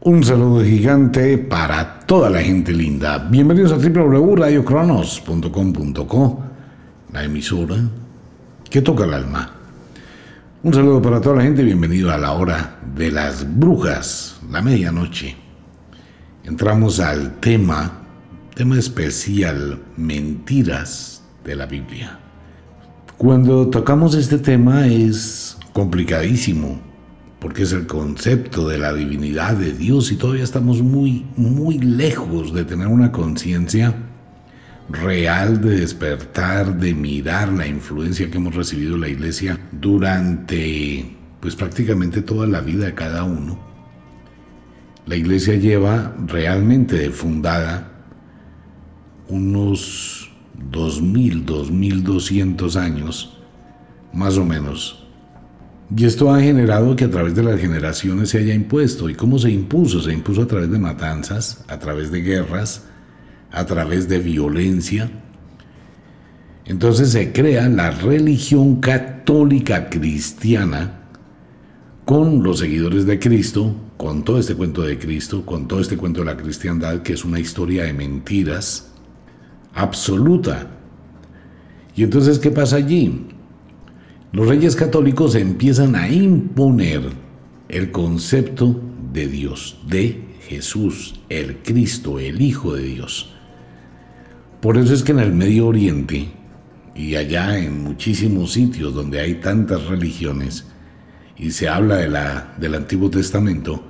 Un saludo gigante para toda la gente linda. Bienvenidos a www.radiocronos.com.co, la emisora que toca el alma. Un saludo para toda la gente, bienvenido a la hora de las brujas, la medianoche. Entramos al tema, tema especial, mentiras de la Biblia. Cuando tocamos este tema es complicadísimo porque es el concepto de la divinidad de Dios y todavía estamos muy, muy lejos de tener una conciencia real de despertar, de mirar la influencia que hemos recibido la iglesia durante pues prácticamente toda la vida de cada uno. La iglesia lleva realmente fundada unos 2000, 2200 años, más o menos, y esto ha generado que a través de las generaciones se haya impuesto. ¿Y cómo se impuso? Se impuso a través de matanzas, a través de guerras, a través de violencia. Entonces se crea la religión católica cristiana con los seguidores de Cristo, con todo este cuento de Cristo, con todo este cuento de la cristiandad, que es una historia de mentiras absoluta. Y entonces, ¿qué pasa allí? Los reyes católicos empiezan a imponer el concepto de Dios, de Jesús, el Cristo, el Hijo de Dios. Por eso es que en el Medio Oriente y allá en muchísimos sitios donde hay tantas religiones y se habla de la, del Antiguo Testamento,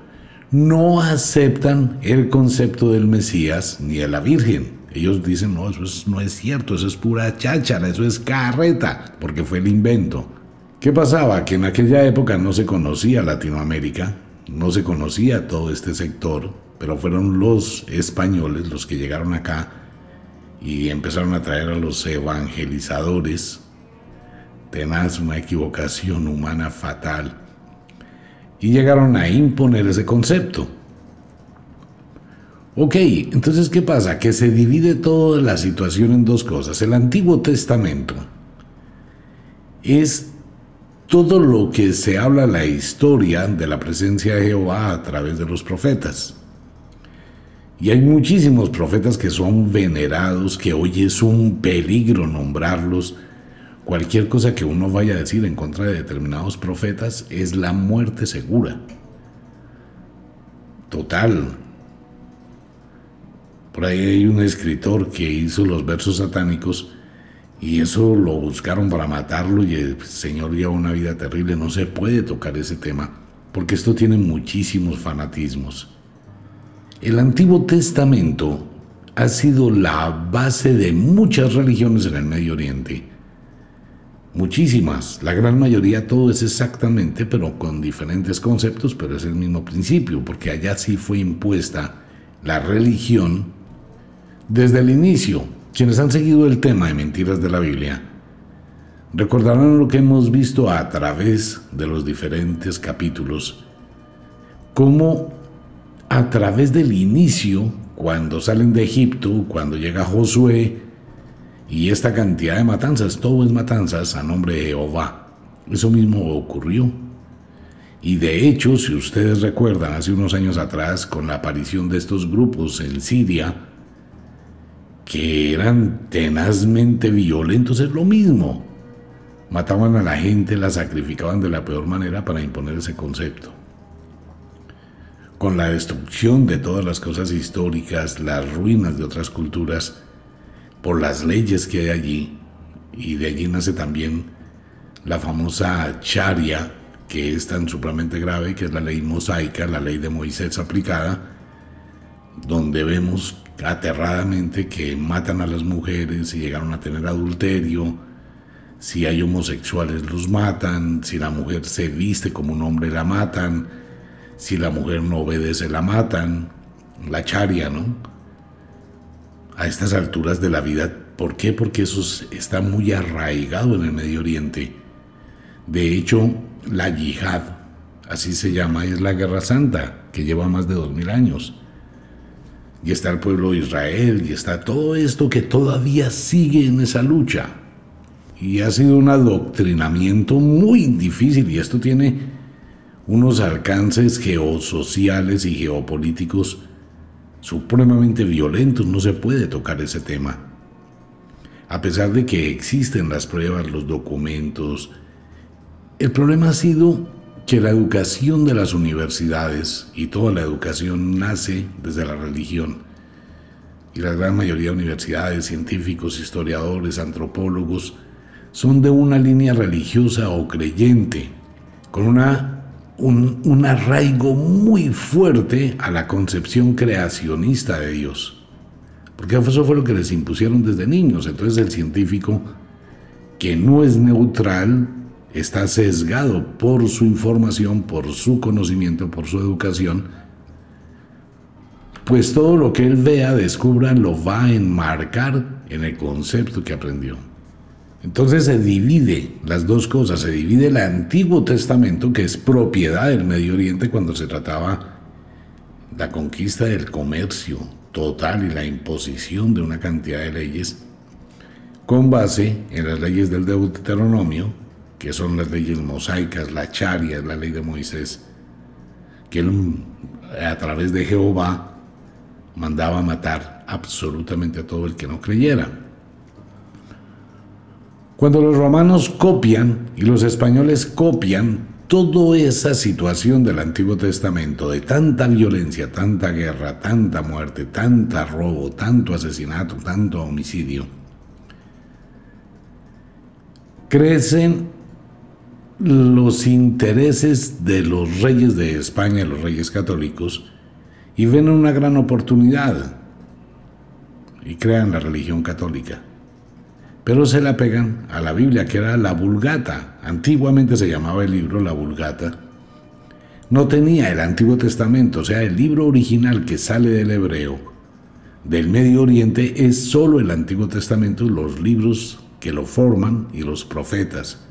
no aceptan el concepto del Mesías ni de la Virgen. Ellos dicen, no, eso no es cierto, eso es pura cháchara, eso es carreta, porque fue el invento. ¿Qué pasaba? Que en aquella época no se conocía Latinoamérica, no se conocía todo este sector, pero fueron los españoles los que llegaron acá y empezaron a traer a los evangelizadores. Tenaz, una equivocación humana fatal. Y llegaron a imponer ese concepto. Ok, entonces ¿qué pasa? Que se divide toda la situación en dos cosas. El Antiguo Testamento es todo lo que se habla la historia de la presencia de Jehová a través de los profetas. Y hay muchísimos profetas que son venerados, que hoy es un peligro nombrarlos. Cualquier cosa que uno vaya a decir en contra de determinados profetas es la muerte segura. Total, por ahí hay un escritor que hizo los versos satánicos y eso lo buscaron para matarlo y el Señor lleva una vida terrible. No se puede tocar ese tema porque esto tiene muchísimos fanatismos. El Antiguo Testamento ha sido la base de muchas religiones en el Medio Oriente. Muchísimas, la gran mayoría todo es exactamente, pero con diferentes conceptos, pero es el mismo principio, porque allá sí fue impuesta la religión desde el inicio, quienes han seguido el tema de mentiras de la Biblia, recordarán lo que hemos visto a través de los diferentes capítulos, cómo a través del inicio, cuando salen de Egipto, cuando llega Josué, y esta cantidad de matanzas, todo es matanzas a nombre de Jehová. Eso mismo ocurrió. Y de hecho, si ustedes recuerdan, hace unos años atrás, con la aparición de estos grupos en Siria, que eran tenazmente violentos, es lo mismo. Mataban a la gente, la sacrificaban de la peor manera para imponer ese concepto. Con la destrucción de todas las cosas históricas, las ruinas de otras culturas, por las leyes que hay allí, y de allí nace también la famosa charia, que es tan supremamente grave, que es la ley mosaica, la ley de Moisés aplicada, donde vemos aterradamente que matan a las mujeres, si llegaron a tener adulterio, si hay homosexuales los matan, si la mujer se viste como un hombre la matan, si la mujer no obedece la matan, la charia, ¿no? A estas alturas de la vida, ¿por qué? Porque eso está muy arraigado en el Medio Oriente. De hecho, la yihad, así se llama, es la guerra santa, que lleva más de dos mil años y está el pueblo de Israel, y está todo esto que todavía sigue en esa lucha. Y ha sido un adoctrinamiento muy difícil, y esto tiene unos alcances geosociales y geopolíticos supremamente violentos. No se puede tocar ese tema. A pesar de que existen las pruebas, los documentos, el problema ha sido que la educación de las universidades y toda la educación nace desde la religión. Y la gran mayoría de universidades, científicos, historiadores, antropólogos, son de una línea religiosa o creyente, con una, un, un arraigo muy fuerte a la concepción creacionista de Dios. Porque eso fue lo que les impusieron desde niños. Entonces el científico, que no es neutral, está sesgado por su información, por su conocimiento, por su educación, pues todo lo que él vea, descubra, lo va a enmarcar en el concepto que aprendió. Entonces se divide las dos cosas, se divide el Antiguo Testamento, que es propiedad del Medio Oriente cuando se trataba la conquista del comercio total y la imposición de una cantidad de leyes, con base en las leyes del Deuteronomio, que son las leyes mosaicas, la charia, la ley de Moisés, que él a través de Jehová mandaba matar absolutamente a todo el que no creyera. Cuando los romanos copian y los españoles copian toda esa situación del Antiguo Testamento, de tanta violencia, tanta guerra, tanta muerte, tanta robo, tanto asesinato, tanto homicidio, crecen los intereses de los reyes de España, los reyes católicos, y ven una gran oportunidad y crean la religión católica. Pero se la pegan a la Biblia, que era la Vulgata. Antiguamente se llamaba el libro la Vulgata. No tenía el Antiguo Testamento, o sea, el libro original que sale del hebreo, del Medio Oriente, es solo el Antiguo Testamento, los libros que lo forman y los profetas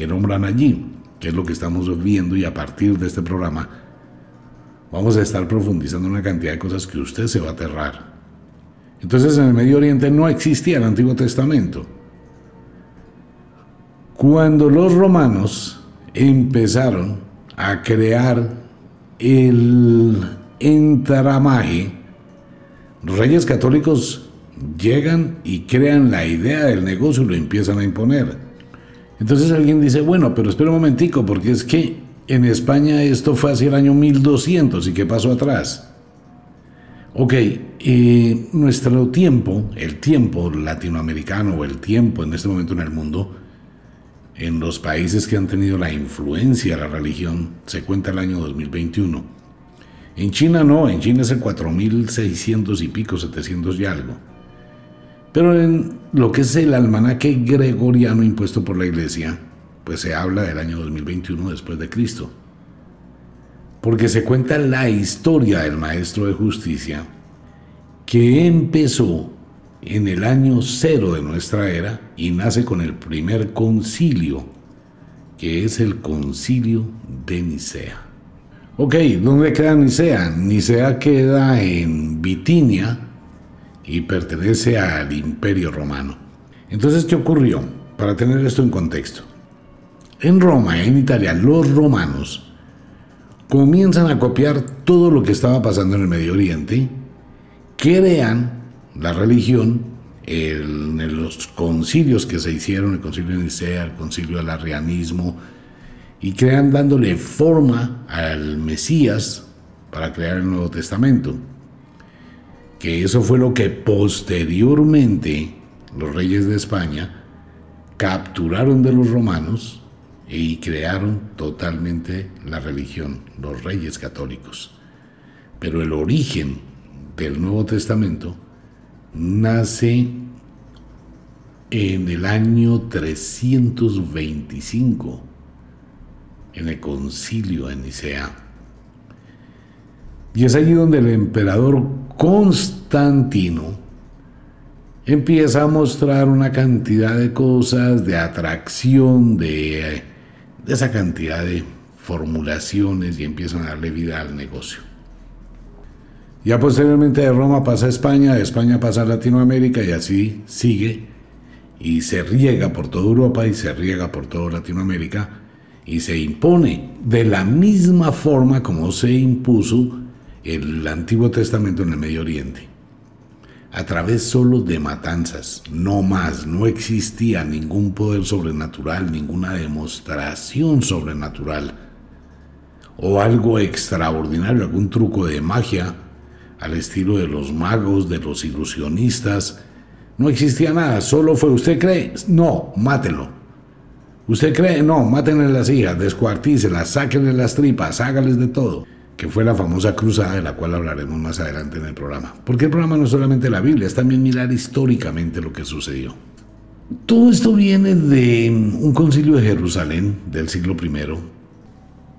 que nombran allí, que es lo que estamos viendo y a partir de este programa vamos a estar profundizando una cantidad de cosas que usted se va a aterrar. Entonces en el Medio Oriente no existía el Antiguo Testamento. Cuando los romanos empezaron a crear el entramaje, reyes católicos llegan y crean la idea del negocio y lo empiezan a imponer. Entonces alguien dice, bueno, pero espera un momentico, porque es que en España esto fue hacia el año 1200 y qué pasó atrás. Ok, eh, nuestro tiempo, el tiempo latinoamericano o el tiempo en este momento en el mundo, en los países que han tenido la influencia de la religión, se cuenta el año 2021. En China no, en China es el 4600 y pico, 700 y algo. Pero en lo que es el almanaque gregoriano impuesto por la iglesia, pues se habla del año 2021 después de Cristo. Porque se cuenta la historia del Maestro de Justicia que empezó en el año cero de nuestra era y nace con el primer concilio, que es el concilio de Nicea. Ok, ¿dónde queda Nicea? Nicea queda en Bitinia, y pertenece al imperio romano. Entonces, ¿qué ocurrió? Para tener esto en contexto. En Roma, en Italia, los romanos comienzan a copiar todo lo que estaba pasando en el Medio Oriente, crean la religión en los concilios que se hicieron, el concilio de Nicea, el concilio del arrianismo, y crean dándole forma al Mesías para crear el Nuevo Testamento que eso fue lo que posteriormente los reyes de España capturaron de los romanos y crearon totalmente la religión, los reyes católicos. Pero el origen del Nuevo Testamento nace en el año 325, en el concilio de Nicea. Y es allí donde el emperador Constantino empieza a mostrar una cantidad de cosas, de atracción, de, esa cantidad de formulaciones y empiezan a darle vida al negocio. Ya posteriormente de Roma pasa a España, de España pasa a Latinoamérica y así sigue y se riega por toda Europa y se riega por toda Latinoamérica y se impone de la misma forma como se impuso el Antiguo Testamento en el Medio Oriente. A través solo de matanzas, no más, no existía ningún poder sobrenatural, ninguna demostración sobrenatural o algo extraordinario, algún truco de magia al estilo de los magos, de los ilusionistas. No existía nada, solo fue, ¿usted cree? No, mátelo. ¿Usted cree? No, mátenle las hijas, descuartícelas, sáquenle las tripas, hágales de todo. Que fue la famosa cruzada de la cual hablaremos más adelante en el programa. Porque el programa no es solamente la Biblia, es también mirar históricamente lo que sucedió. Todo esto viene de un concilio de Jerusalén del siglo I,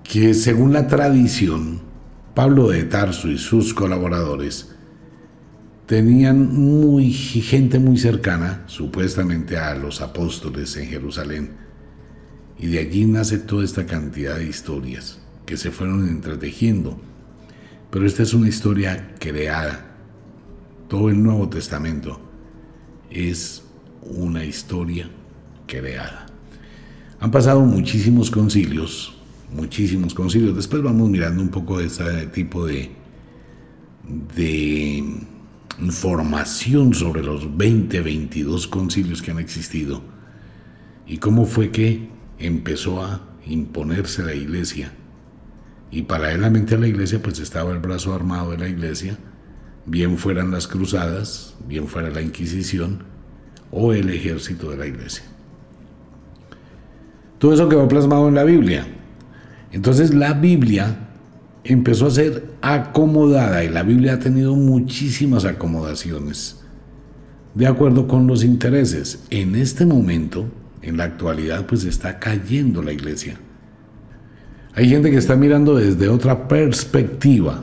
que según la tradición Pablo de Tarso y sus colaboradores tenían muy, gente muy cercana, supuestamente a los apóstoles en Jerusalén, y de allí nace toda esta cantidad de historias que se fueron entretejiendo. Pero esta es una historia creada. Todo el Nuevo Testamento es una historia creada. Han pasado muchísimos concilios, muchísimos concilios. Después vamos mirando un poco de ese tipo de, de información sobre los 20, 22 concilios que han existido y cómo fue que empezó a imponerse la iglesia. Y paralelamente a la iglesia pues estaba el brazo armado de la iglesia, bien fueran las cruzadas, bien fuera la Inquisición o el ejército de la iglesia. Todo eso quedó plasmado en la Biblia. Entonces la Biblia empezó a ser acomodada y la Biblia ha tenido muchísimas acomodaciones de acuerdo con los intereses. En este momento, en la actualidad, pues está cayendo la iglesia. Hay gente que está mirando desde otra perspectiva.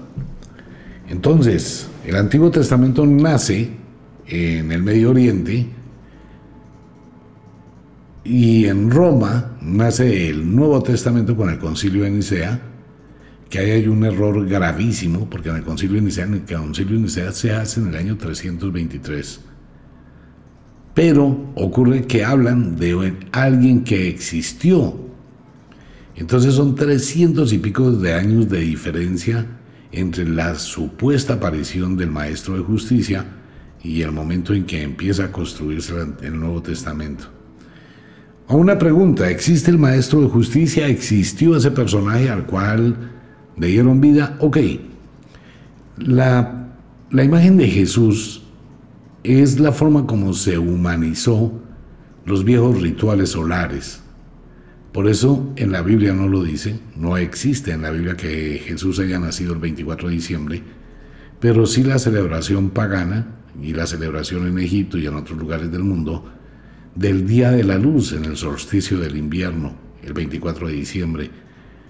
Entonces, el Antiguo Testamento nace en el Medio Oriente y en Roma nace el Nuevo Testamento con el Concilio de Nicea, que ahí hay un error gravísimo, porque en el Concilio de Nicea, el Concilio de Nicea se hace en el año 323. Pero ocurre que hablan de alguien que existió. Entonces son 300 y pico de años de diferencia entre la supuesta aparición del Maestro de Justicia y el momento en que empieza a construirse el Nuevo Testamento. A una pregunta, ¿existe el maestro de justicia? ¿Existió ese personaje al cual le dieron vida? Ok, la, la imagen de Jesús es la forma como se humanizó los viejos rituales solares. Por eso en la Biblia no lo dice, no existe en la Biblia que Jesús haya nacido el 24 de diciembre, pero sí la celebración pagana y la celebración en Egipto y en otros lugares del mundo del Día de la Luz en el solsticio del invierno, el 24 de diciembre,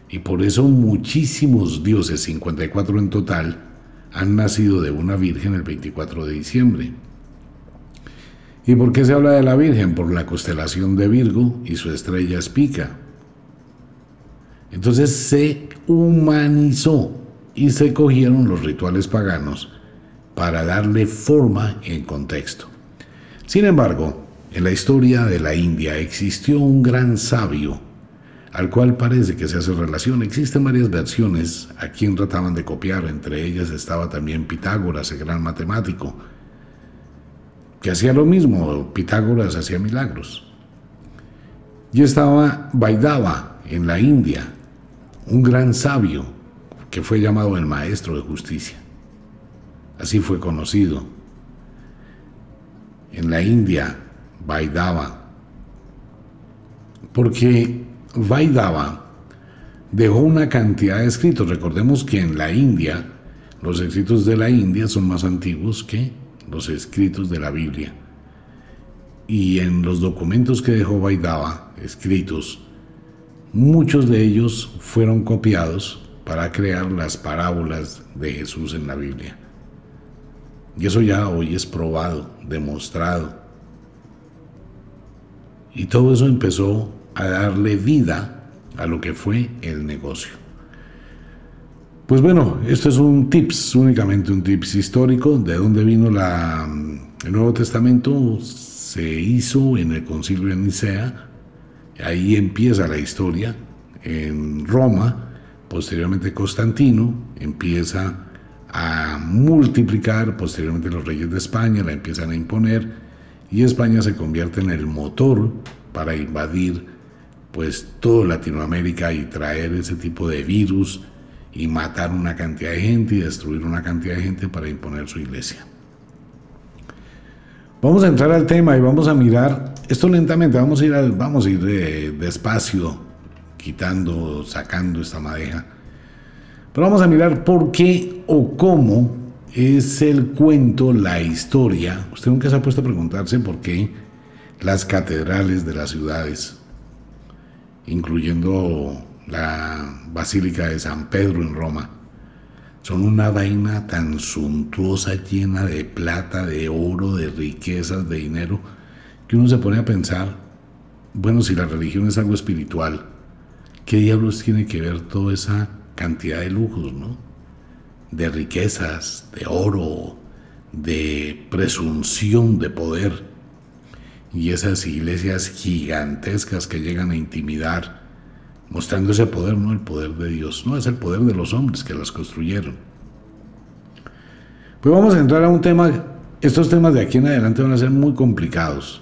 y por eso muchísimos dioses, 54 en total, han nacido de una Virgen el 24 de diciembre. ¿Y por qué se habla de la Virgen? Por la constelación de Virgo y su estrella Espica. Entonces se humanizó y se cogieron los rituales paganos para darle forma en contexto. Sin embargo, en la historia de la India existió un gran sabio al cual parece que se hace relación. Existen varias versiones a quien trataban de copiar, entre ellas estaba también Pitágoras, el gran matemático, que hacía lo mismo, Pitágoras hacía milagros. Y estaba Vaidava en la India, un gran sabio que fue llamado el maestro de justicia. Así fue conocido. En la India Vaidava. Porque Vaidava dejó una cantidad de escritos. Recordemos que en la India, los escritos de la India son más antiguos que los escritos de la Biblia. Y en los documentos que dejó Vaidava escritos, muchos de ellos fueron copiados para crear las parábolas de Jesús en la Biblia. Y eso ya hoy es probado, demostrado. Y todo eso empezó a darle vida a lo que fue el negocio. Pues bueno, esto es un tips, únicamente un tips histórico, de dónde vino la, el Nuevo Testamento, se hizo en el concilio de Nicea, ahí empieza la historia, en Roma, posteriormente Constantino empieza a multiplicar, posteriormente los reyes de España la empiezan a imponer y España se convierte en el motor para invadir pues toda Latinoamérica y traer ese tipo de virus y matar una cantidad de gente y destruir una cantidad de gente para imponer su iglesia. Vamos a entrar al tema y vamos a mirar esto lentamente, vamos a ir, vamos a ir eh, despacio, quitando, sacando esta madeja. Pero vamos a mirar por qué o cómo es el cuento, la historia. Usted nunca se ha puesto a preguntarse por qué las catedrales de las ciudades, incluyendo la Basílica de San Pedro en Roma, son una vaina tan suntuosa, llena de plata, de oro, de riquezas, de dinero, que uno se pone a pensar, bueno, si la religión es algo espiritual, ¿qué diablos tiene que ver toda esa cantidad de lujos, ¿no? De riquezas, de oro, de presunción de poder y esas iglesias gigantescas que llegan a intimidar, mostrando ese poder, no el poder de Dios, no es el poder de los hombres que las construyeron. Pues vamos a entrar a un tema, estos temas de aquí en adelante van a ser muy complicados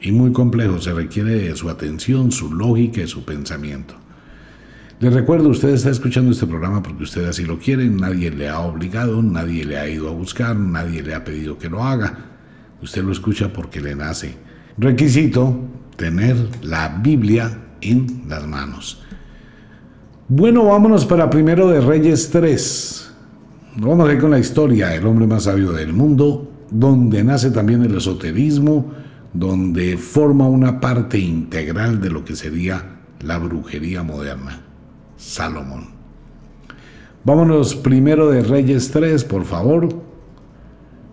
y muy complejos, se requiere de su atención, su lógica y su pensamiento. Les recuerdo, usted está escuchando este programa porque usted así lo quiere, nadie le ha obligado, nadie le ha ido a buscar, nadie le ha pedido que lo haga. Usted lo escucha porque le nace. Requisito, tener la Biblia en las manos. Bueno, vámonos para primero de Reyes 3. Vamos a ir con la historia del hombre más sabio del mundo, donde nace también el esoterismo, donde forma una parte integral de lo que sería la brujería moderna. Salomón. Vámonos primero de Reyes 3, por favor.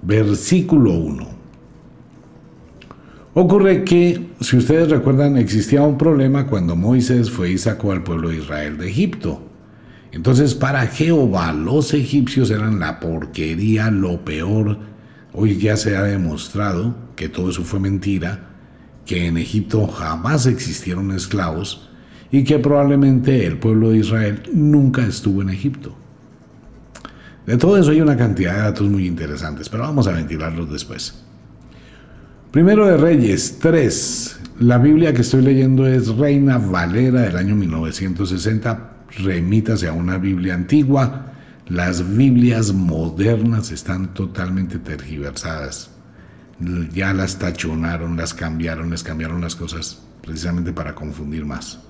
Versículo 1. Ocurre que, si ustedes recuerdan, existía un problema cuando Moisés fue y sacó al pueblo de Israel de Egipto. Entonces, para Jehová, los egipcios eran la porquería, lo peor. Hoy ya se ha demostrado que todo eso fue mentira, que en Egipto jamás existieron esclavos y que probablemente el pueblo de Israel nunca estuvo en Egipto. De todo eso hay una cantidad de datos muy interesantes, pero vamos a ventilarlos después. Primero de Reyes 3. La Biblia que estoy leyendo es Reina Valera del año 1960. Remítase a una Biblia antigua. Las Biblias modernas están totalmente tergiversadas. Ya las tachonaron, las cambiaron, les cambiaron las cosas precisamente para confundir más.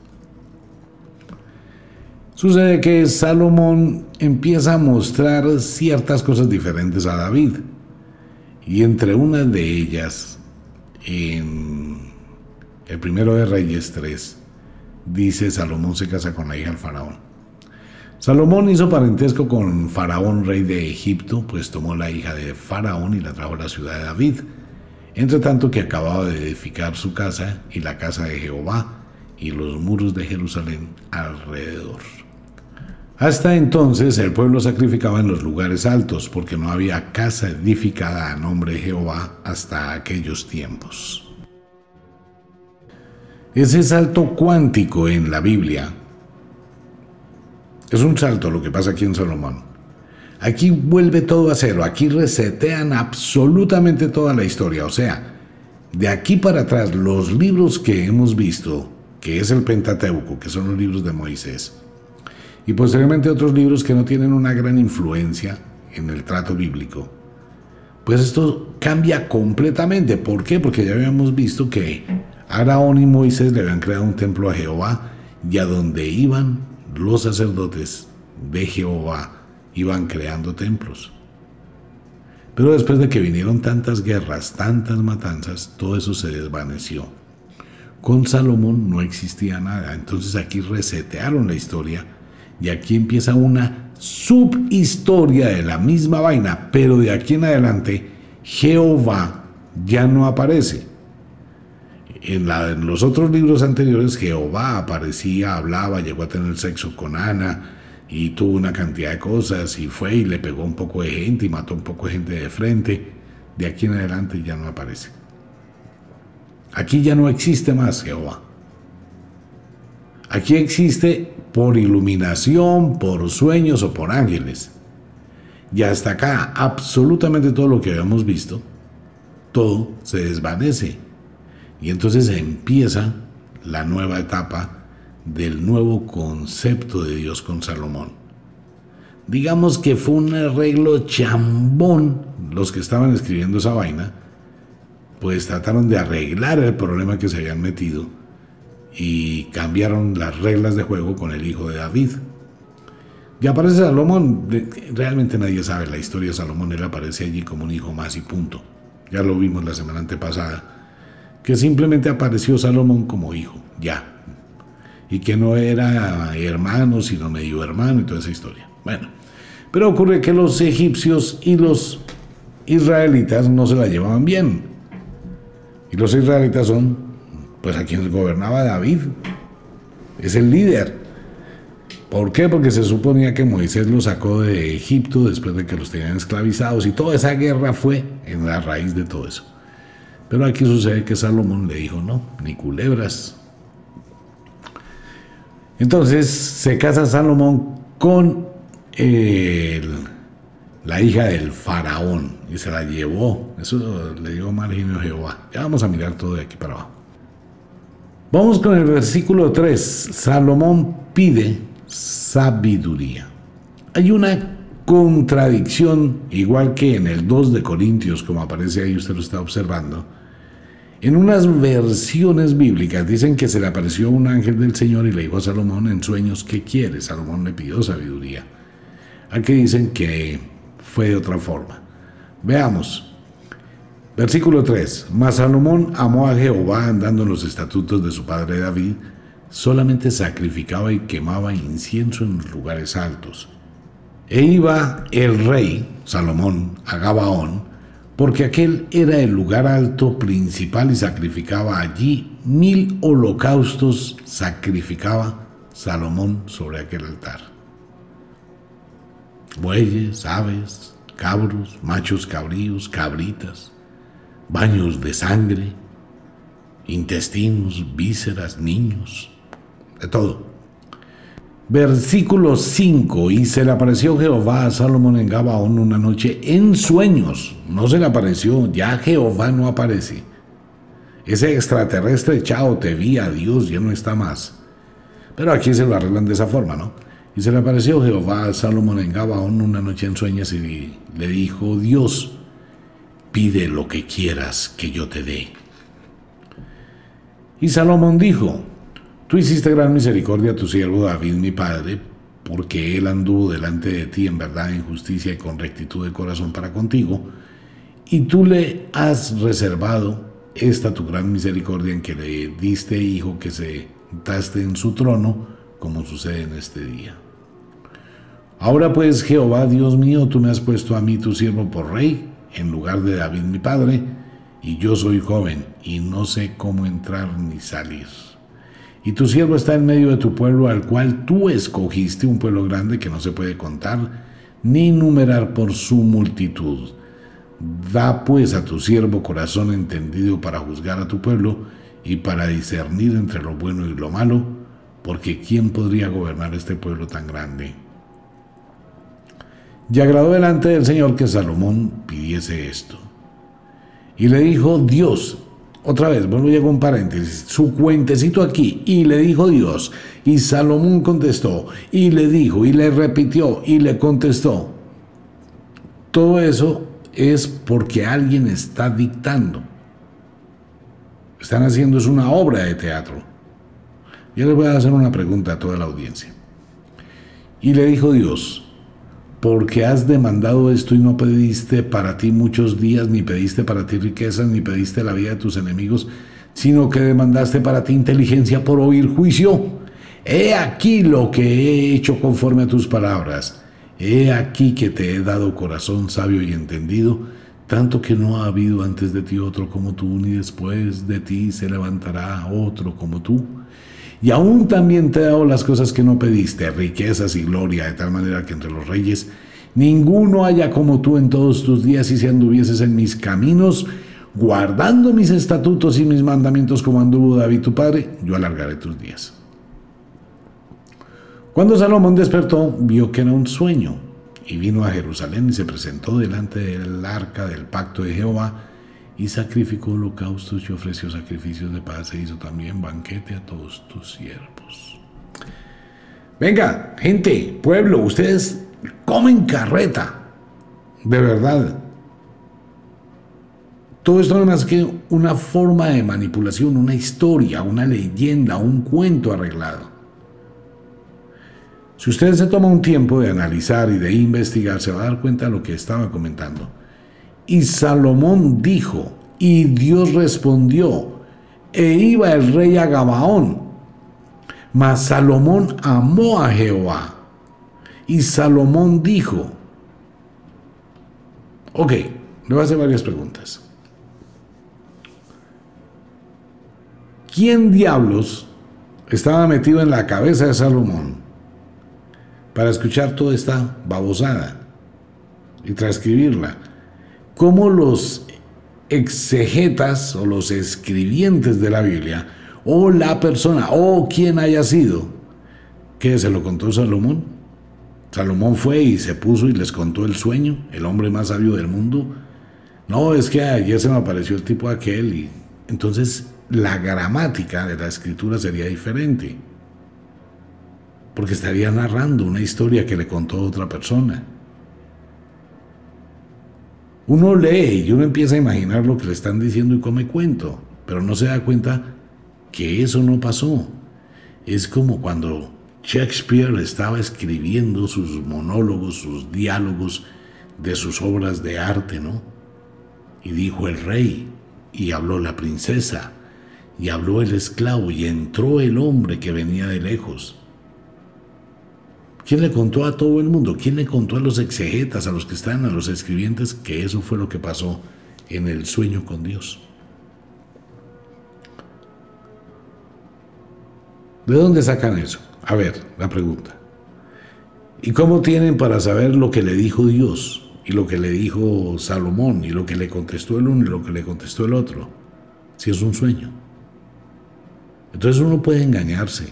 Sucede que Salomón empieza a mostrar ciertas cosas diferentes a David. Y entre una de ellas, en el primero de Reyes 3, dice Salomón se casa con la hija del faraón. Salomón hizo parentesco con Faraón, rey de Egipto, pues tomó la hija de Faraón y la trajo a la ciudad de David, entre tanto que acababa de edificar su casa y la casa de Jehová y los muros de Jerusalén alrededor. Hasta entonces el pueblo sacrificaba en los lugares altos porque no había casa edificada a nombre de Jehová hasta aquellos tiempos. Ese salto cuántico en la Biblia es un salto lo que pasa aquí en Salomón. Aquí vuelve todo a cero, aquí resetean absolutamente toda la historia, o sea, de aquí para atrás los libros que hemos visto, que es el Pentateuco, que son los libros de Moisés, y posteriormente otros libros que no tienen una gran influencia en el trato bíblico, pues esto cambia completamente. ¿Por qué? Porque ya habíamos visto que Araón y Moisés le habían creado un templo a Jehová y a donde iban los sacerdotes de Jehová iban creando templos. Pero después de que vinieron tantas guerras, tantas matanzas, todo eso se desvaneció. Con Salomón no existía nada, entonces aquí resetearon la historia y aquí empieza una subhistoria de la misma vaina, pero de aquí en adelante Jehová ya no aparece. En, los otros libros anteriores Jehová aparecía, hablaba, llegó a tener sexo con Ana y tuvo una cantidad de cosas y fue y le pegó un poco de gente y mató un poco de gente de frente. De aquí en adelante ya no aparece. Aquí ya no existe más Jehová. Aquí existe por iluminación, por sueños o por ángeles. Y hasta acá, absolutamente todo lo que habíamos visto, todo se desvanece. Y entonces empieza la nueva etapa del nuevo concepto de Dios con Salomón. Digamos que fue un arreglo chambón los que estaban escribiendo esa vaina, pues trataron de arreglar el problema que se habían metido y cambiaron las reglas de juego con el hijo de David. Y aparece Salomón, realmente nadie sabe la historia de Salomón, él aparece allí como un hijo más y punto. Ya lo vimos la semana antepasada, que simplemente apareció Salomón como hijo, ya. Y que no era hermano, sino medio hermano y toda esa historia. Bueno, pero ocurre que los egipcios y los israelitas no se la llevaban bien. Y los israelitas son, pues, a quienes gobernaba David. Es el líder. ¿Por qué? Porque se suponía que Moisés los sacó de Egipto después de que los tenían esclavizados y toda esa guerra fue en la raíz de todo eso. Pero aquí sucede que Salomón le dijo, no, ni culebras. Entonces se casa Salomón con la hija del faraón y se la llevó. Eso le dio mal genio Jehová. Ya vamos a mirar todo de aquí para abajo. Vamos con el versículo 3. Salomón pide sabiduría. Hay una contradicción, igual que en el 2 de Corintios, como aparece ahí, usted lo está observando. En unas versiones bíblicas dicen que se le apareció un ángel del Señor y le dijo a Salomón en sueños, ¿qué quiere? Salomón le pidió sabiduría. Aquí dicen que fue de otra forma. Veamos. Versículo 3. Mas Salomón amó a Jehová andando en los estatutos de su padre David, solamente sacrificaba y quemaba incienso en los lugares altos. E iba el rey, Salomón, a Gabaón, porque aquel era el lugar alto principal y sacrificaba allí mil holocaustos, sacrificaba Salomón sobre aquel altar bueyes, aves, cabros, machos cabríos, cabritas, baños de sangre, intestinos, vísceras, niños, de todo. Versículo 5, y se le apareció Jehová a Salomón en Gabaón una noche en sueños. No se le apareció, ya Jehová no aparece. Ese extraterrestre, chao, te vi, Dios ya no está más. Pero aquí se lo arreglan de esa forma, ¿no? Y se le apareció Jehová a Salomón en Gabaón una noche en sueños y le dijo, Dios, pide lo que quieras que yo te dé. Y Salomón dijo, Tú hiciste gran misericordia a tu siervo David, mi padre, porque él anduvo delante de ti en verdad, en justicia y con rectitud de corazón para contigo, y tú le has reservado esta tu gran misericordia en que le diste hijo que se sentaste en su trono, como sucede en este día. Ahora pues, Jehová, Dios mío, tú me has puesto a mí tu siervo por rey, en lugar de David mi padre, y yo soy joven, y no sé cómo entrar ni salir. Y tu siervo está en medio de tu pueblo, al cual tú escogiste, un pueblo grande que no se puede contar, ni numerar por su multitud. Da pues a tu siervo corazón entendido para juzgar a tu pueblo y para discernir entre lo bueno y lo malo, porque ¿quién podría gobernar este pueblo tan grande? Y agradó delante del Señor que Salomón pidiese esto. Y le dijo Dios, otra vez, vuelvo a un paréntesis, su cuentecito aquí, y le dijo Dios, y Salomón contestó, y le dijo, y le repitió, y le contestó. Todo eso es porque alguien está dictando. Están haciendo es una obra de teatro. Yo les voy a hacer una pregunta a toda la audiencia. Y le dijo Dios, porque has demandado esto y no pediste para ti muchos días, ni pediste para ti riquezas, ni pediste la vida de tus enemigos, sino que demandaste para ti inteligencia por oír juicio. He aquí lo que he hecho conforme a tus palabras. He aquí que te he dado corazón sabio y entendido, tanto que no ha habido antes de ti otro como tú, ni después de ti se levantará otro como tú y aún también te he dado las cosas que no pediste, riquezas y gloria, de tal manera que entre los reyes ninguno haya como tú en todos tus días y si anduvieses en mis caminos, guardando mis estatutos y mis mandamientos como anduvo David tu padre, yo alargaré tus días. Cuando Salomón despertó, vio que era un sueño y vino a Jerusalén y se presentó delante del arca del pacto de Jehová y sacrificó holocaustos y ofreció sacrificios de paz e hizo también banquete a todos tus siervos. Venga, gente, pueblo, ustedes comen carreta, de verdad. Todo esto no es más que una forma de manipulación, una historia, una leyenda, un cuento arreglado. Si usted se toma un tiempo de analizar y de investigar, se va a dar cuenta de lo que estaba comentando. Y Salomón dijo, y Dios respondió, e iba el rey a Gabaón. Mas Salomón amó a Jehová. Y Salomón dijo, ok, le voy a hacer varias preguntas. ¿Quién diablos estaba metido en la cabeza de Salomón para escuchar toda esta babosada y transcribirla? ¿Cómo los exegetas o los escribientes de la Biblia o la persona o quien haya sido que se lo contó Salomón? Salomón fue y se puso y les contó el sueño, el hombre más sabio del mundo. No, es que ayer se me apareció el tipo aquel y entonces la gramática de la escritura sería diferente, porque estaría narrando una historia que le contó otra persona. Uno lee y uno empieza a imaginar lo que le están diciendo y come cuento, pero no se da cuenta que eso no pasó. Es como cuando Shakespeare estaba escribiendo sus monólogos, sus diálogos de sus obras de arte, ¿no? Y dijo el rey, y habló la princesa, y habló el esclavo y entró el hombre que venía de lejos. ¿Quién le contó a todo el mundo? ¿Quién le contó a los exegetas, a los que están, a los escribientes, que eso fue lo que pasó en el sueño con Dios? ¿De dónde sacan eso? A ver, la pregunta. ¿Y cómo tienen para saber lo que le dijo Dios y lo que le dijo Salomón y lo que le contestó el uno y lo que le contestó el otro? Si es un sueño. Entonces uno puede engañarse.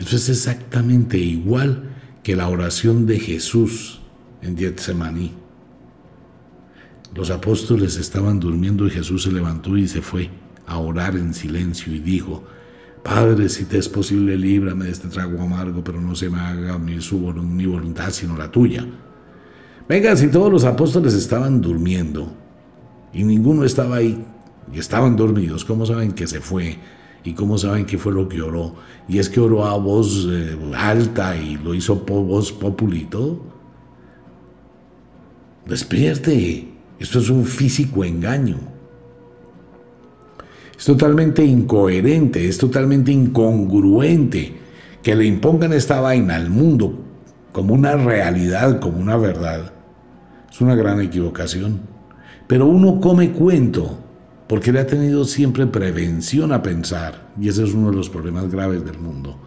Eso es exactamente igual que la oración de Jesús en Getsemaní. Los apóstoles estaban durmiendo y Jesús se levantó y se fue a orar en silencio y dijo, Padre, si te es posible, líbrame de este trago amargo, pero no se me haga mi, su, mi voluntad, sino la tuya. Venga, si todos los apóstoles estaban durmiendo y ninguno estaba ahí y estaban dormidos, ¿cómo saben que se fue ¿Y cómo saben qué fue lo que oró? Y es que oró a voz eh, alta y lo hizo por voz populito. Despierte. Esto es un físico engaño. Es totalmente incoherente, es totalmente incongruente que le impongan esta vaina al mundo como una realidad, como una verdad. Es una gran equivocación. Pero uno come cuento porque le ha tenido siempre prevención a pensar, y ese es uno de los problemas graves del mundo.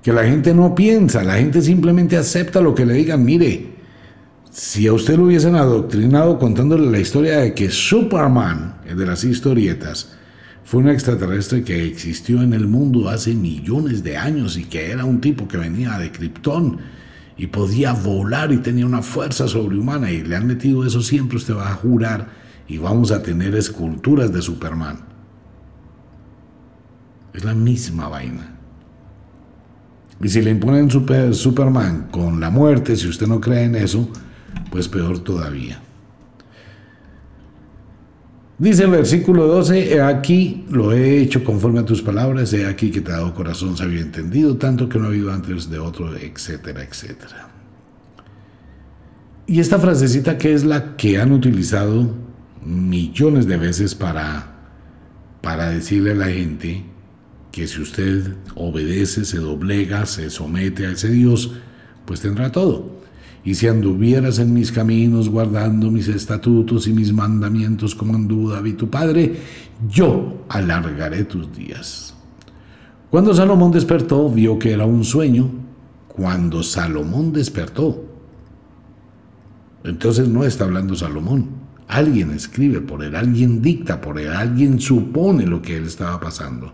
Que la gente no piensa, la gente simplemente acepta lo que le digan. Mire, si a usted lo hubiesen adoctrinado contándole la historia de que Superman, el de las historietas, fue un extraterrestre que existió en el mundo hace millones de años y que era un tipo que venía de Krypton y podía volar y tenía una fuerza sobrehumana y le han metido eso siempre, usted va a jurar y vamos a tener esculturas de Superman. Es la misma vaina. Y si le imponen Superman con la muerte, si usted no cree en eso, pues peor todavía. Dice el versículo 12, he aquí lo he hecho conforme a tus palabras, he aquí que te ha dado corazón sabio entendido, tanto que no ha habido antes de otro, etcétera, etcétera. Y esta frasecita que es la que han utilizado millones de veces para, para decirle a la gente que si usted obedece, se doblega, se somete a ese Dios, pues tendrá todo y si anduvieras en mis caminos guardando mis estatutos y mis mandamientos como anduvo David tu padre, yo alargaré tus días. Cuando Salomón despertó, vio que era un sueño. Cuando Salomón despertó. Entonces no está hablando Salomón, Alguien escribe por él, alguien dicta por él, alguien supone lo que él estaba pasando.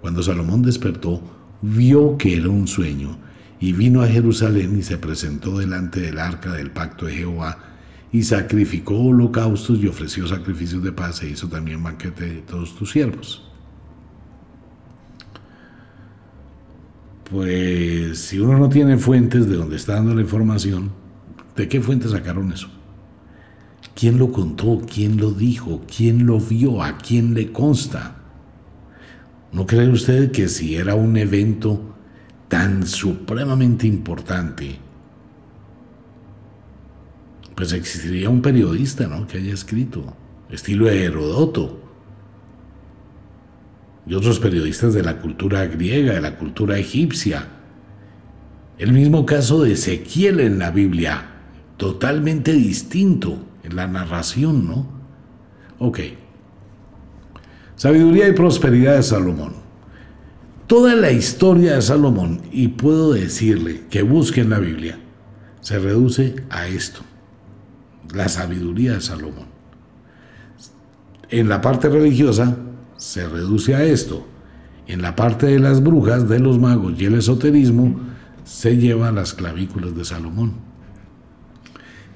Cuando Salomón despertó, vio que era un sueño y vino a Jerusalén y se presentó delante del arca del pacto de Jehová y sacrificó holocaustos y ofreció sacrificios de paz e hizo también banquete de todos tus siervos. Pues si uno no tiene fuentes de donde está dando la información, ¿de qué fuentes sacaron eso? ¿Quién lo contó? ¿Quién lo dijo? ¿Quién lo vio? ¿A quién le consta? ¿No cree usted que si era un evento tan supremamente importante, pues existiría un periodista ¿no? que haya escrito, estilo de Herodoto, y otros periodistas de la cultura griega, de la cultura egipcia. El mismo caso de Ezequiel en la Biblia, totalmente distinto en la narración, ¿no? Ok. Sabiduría y prosperidad de Salomón. Toda la historia de Salomón, y puedo decirle que busque en la Biblia, se reduce a esto, la sabiduría de Salomón. En la parte religiosa se reduce a esto. En la parte de las brujas, de los magos y el esoterismo, se lleva las clavículas de Salomón.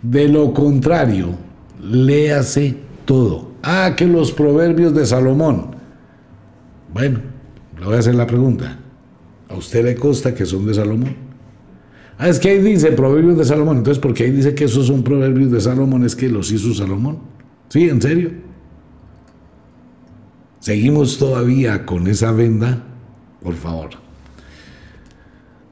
De lo contrario, léase todo. Ah, que los proverbios de Salomón. Bueno, le voy a hacer la pregunta. ¿A usted le consta que son de Salomón? Ah, es que ahí dice proverbios de Salomón. Entonces, porque ahí dice que esos son proverbios de Salomón, es que los hizo Salomón. ¿Sí? ¿En serio? ¿Seguimos todavía con esa venda? Por favor.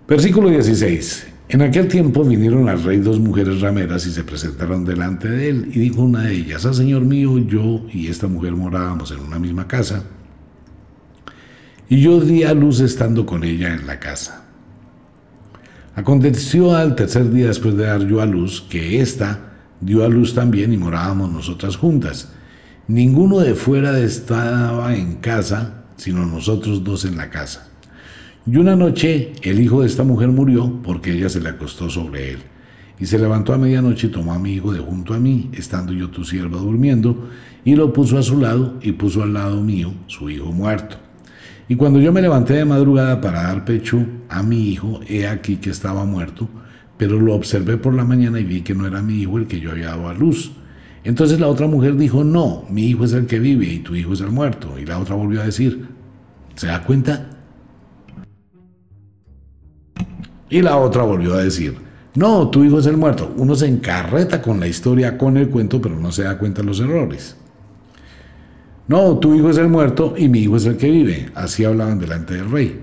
Versículo 16. En aquel tiempo vinieron al rey dos mujeres rameras y se presentaron delante de él. Y dijo una de ellas, ah, señor mío, yo y esta mujer morábamos en una misma casa. Y yo di a luz estando con ella en la casa. Aconteció al tercer día después de dar yo a luz que ésta dio a luz también y morábamos nosotras juntas. Ninguno de fuera estaba en casa, sino nosotros dos en la casa. Y una noche el hijo de esta mujer murió porque ella se le acostó sobre él. Y se levantó a medianoche y tomó a mi hijo de junto a mí, estando yo tu sierva durmiendo, y lo puso a su lado y puso al lado mío su hijo muerto. Y cuando yo me levanté de madrugada para dar pecho a mi hijo, he aquí que estaba muerto, pero lo observé por la mañana y vi que no era mi hijo el que yo había dado a luz. Entonces la otra mujer dijo, no, mi hijo es el que vive y tu hijo es el muerto. Y la otra volvió a decir, ¿se da cuenta? Y la otra volvió a decir, no, tu hijo es el muerto. Uno se encarreta con la historia, con el cuento, pero no se da cuenta de los errores. No, tu hijo es el muerto y mi hijo es el que vive. Así hablaban delante del rey.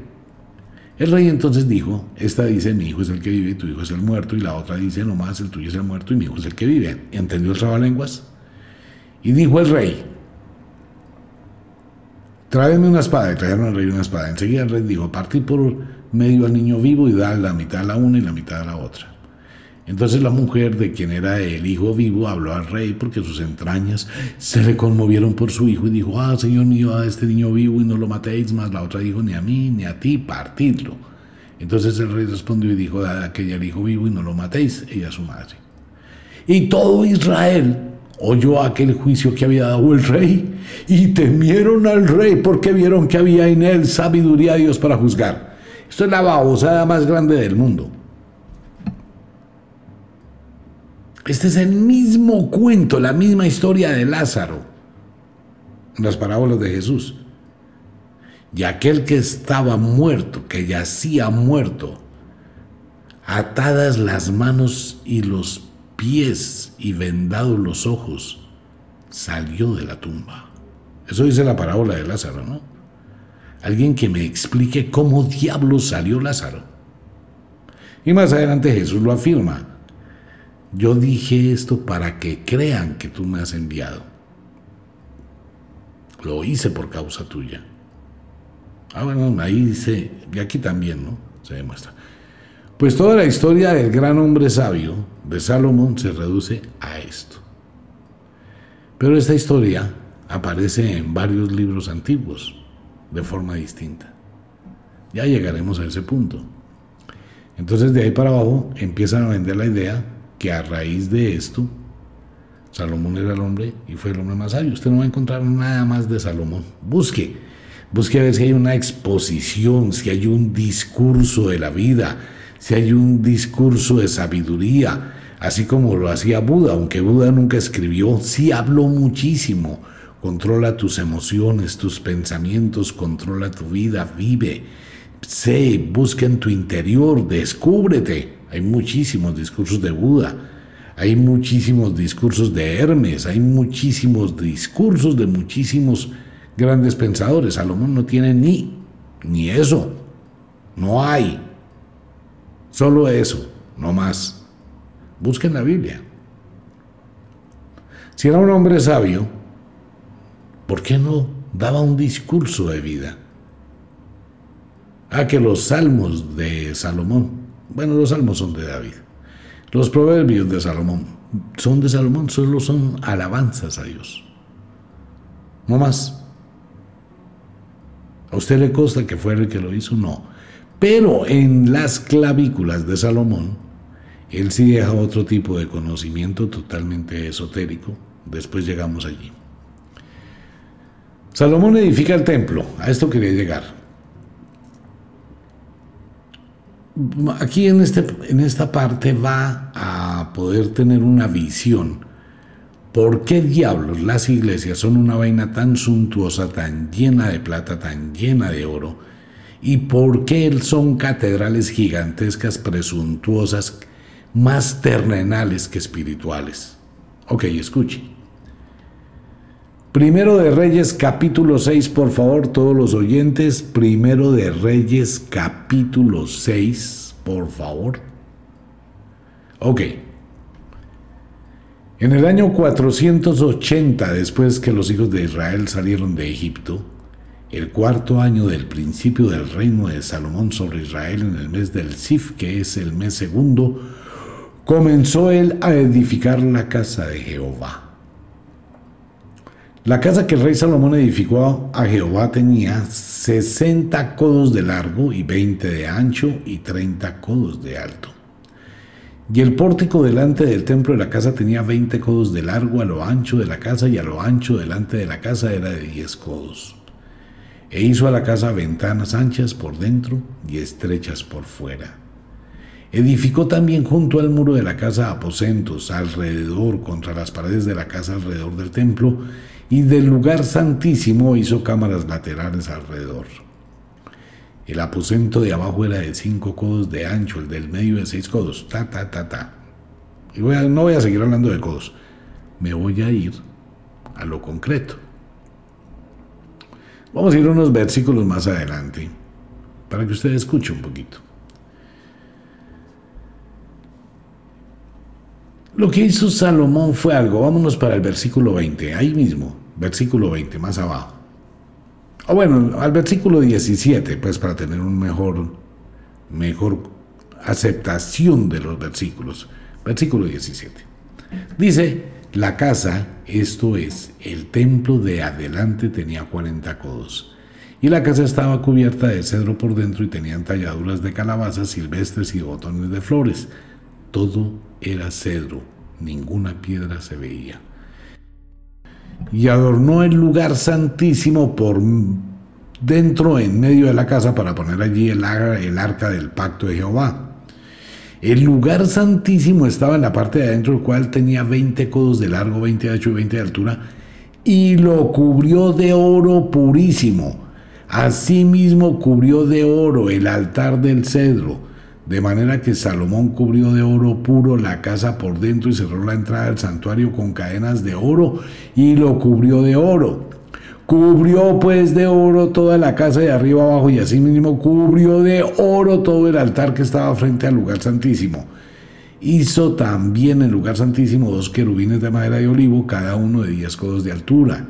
El rey entonces dijo, esta dice, mi hijo es el que vive, tu hijo es el muerto, y la otra dice, no más, el tuyo es el muerto y mi hijo es el que vive. ¿Entendió el trabalenguas? Y dijo el rey, tráeme una espada, y trajeron al rey una espada. Enseguida el rey dijo, partí por medio al niño vivo y da la mitad a la una y la mitad a la otra. Entonces la mujer de quien era el hijo vivo habló al rey porque sus entrañas se le conmovieron por su hijo y dijo, ah, Señor mío, a este niño vivo y no lo matéis más. La otra dijo, ni a mí ni a ti, partidlo. Entonces el rey respondió y dijo, a aquella el hijo vivo y no lo matéis, ella su madre. Y todo Israel oyó aquel juicio que había dado el rey y temieron al rey porque vieron que había en él sabiduría de Dios para juzgar. Esto es la babosada más grande del mundo. Este es el mismo cuento, la misma historia de Lázaro las parábolas de Jesús. Y aquel que estaba muerto, que yacía muerto, atadas las manos y los pies y vendados los ojos, salió de la tumba. Eso dice la parábola de Lázaro, ¿no? Alguien que me explique cómo diablos salió Lázaro. Y más adelante Jesús lo afirma. Yo dije esto para que crean que tú me has enviado. Lo hice por causa tuya. Ah, bueno, ahí dice, y aquí también, ¿no? Se demuestra. Pues toda la historia del gran hombre sabio de Salomón se reduce a esto. Pero esta historia aparece en varios libros antiguos de forma distinta. Ya llegaremos a ese punto. Entonces de ahí para abajo empiezan a vender la idea que a raíz de esto, Salomón era el hombre y fue el hombre más sabio. Usted no va a encontrar nada más de Salomón. Busque, busque a ver si hay una exposición, si hay un discurso de la vida, si hay un discurso de sabiduría, así como lo hacía Buda, aunque Buda nunca escribió, sí habló muchísimo. Controla tus emociones, tus pensamientos, controla tu vida, vive. Sé, busca en tu interior, descúbrete. Hay muchísimos discursos de Buda, hay muchísimos discursos de Hermes, hay muchísimos discursos de muchísimos grandes pensadores. Salomón no tiene ni, ni eso. No hay. Solo eso, no más. Busquen la Biblia. Si era un hombre sabio, ¿por qué no daba un discurso de vida? Ah, que los salmos de Salomón, bueno, los salmos son de David, los proverbios de Salomón son de Salomón, solo son alabanzas a Dios. No más. ¿A usted le consta que fue el que lo hizo? No. Pero en las clavículas de Salomón, él sí deja otro tipo de conocimiento totalmente esotérico. Después llegamos allí. Salomón edifica el templo. A esto quería llegar. Aquí en, este, en esta parte va a poder tener una visión. ¿Por qué diablos las iglesias son una vaina tan suntuosa, tan llena de plata, tan llena de oro? ¿Y por qué son catedrales gigantescas, presuntuosas, más terrenales que espirituales? Ok, escuche. Primero de Reyes capítulo 6, por favor, todos los oyentes. Primero de Reyes capítulo 6, por favor. Ok. En el año 480, después que los hijos de Israel salieron de Egipto, el cuarto año del principio del reino de Salomón sobre Israel en el mes del Sif, que es el mes segundo, comenzó él a edificar la casa de Jehová la casa que el rey Salomón edificó a Jehová tenía 60 codos de largo y 20 de ancho y 30 codos de alto. Y el pórtico delante del templo de la casa tenía 20 codos de largo a lo ancho de la casa y a lo ancho delante de la casa era de 10 codos. E hizo a la casa ventanas anchas por dentro y estrechas por fuera. Edificó también junto al muro de la casa aposentos alrededor contra las paredes de la casa alrededor del templo y del lugar santísimo hizo cámaras laterales alrededor. El aposento de abajo era de cinco codos de ancho, el del medio de seis codos, ta, ta, ta, ta. Y no voy a seguir hablando de codos, me voy a ir a lo concreto. Vamos a ir unos versículos más adelante para que usted escuche un poquito. Lo que hizo Salomón fue algo, vámonos para el versículo 20, ahí mismo versículo 20, más abajo. O bueno, al versículo 17, pues para tener un mejor, mejor aceptación de los versículos. Versículo 17. Dice, la casa, esto es, el templo de adelante tenía 40 codos. Y la casa estaba cubierta de cedro por dentro y tenían talladuras de calabazas silvestres y botones de flores. Todo era cedro, ninguna piedra se veía y adornó el lugar santísimo por dentro, en medio de la casa, para poner allí el, arca del pacto de Jehová. El lugar santísimo estaba en la parte de adentro, el cual tenía 20 codos de largo, 20 de ancho y 20 de altura, y lo cubrió de oro purísimo. Asimismo cubrió de oro el altar del cedro, de manera que Salomón cubrió de oro puro la casa por dentro y cerró la entrada del santuario con cadenas de oro y lo cubrió de oro. Cubrió pues de oro toda la casa de arriba abajo y asimismo cubrió de oro todo el altar que estaba frente al lugar santísimo. Hizo también en el lugar santísimo dos querubines de madera de olivo, cada uno de diez codos de altura.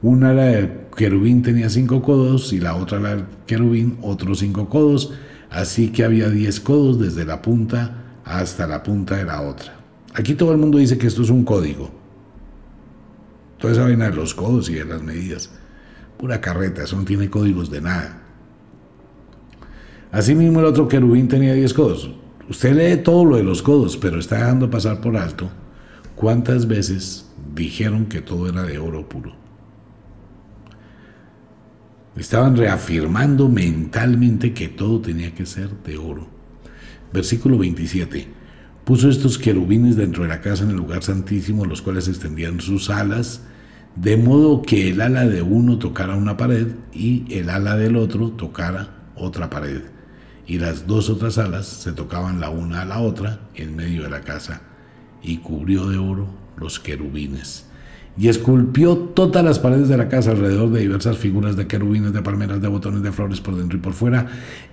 Una era del querubín tenía cinco codos y la otra la del querubín otros cinco codos Así que había 10 codos desde la punta hasta la punta de la otra. Aquí todo el mundo dice que esto es un código. Toda esa vaina de los codos y de las medidas. Pura carreta, eso no tiene códigos de nada. Asimismo el otro querubín tenía 10 codos. Usted lee todo lo de los codos, pero está dejando pasar por alto cuántas veces dijeron que todo era de oro puro. Estaban reafirmando mentalmente que todo tenía que ser de oro. Versículo 27. Puso estos querubines dentro de la casa en el lugar santísimo, los cuales extendían sus alas, de modo que el ala de uno tocara una pared y el ala del otro tocara otra pared. Y las dos otras alas se tocaban la una a la otra en medio de la casa, y cubrió de oro los querubines. Y esculpió todas las paredes de la casa alrededor de diversas figuras de querubines, de palmeras, de botones, de flores por dentro y por fuera,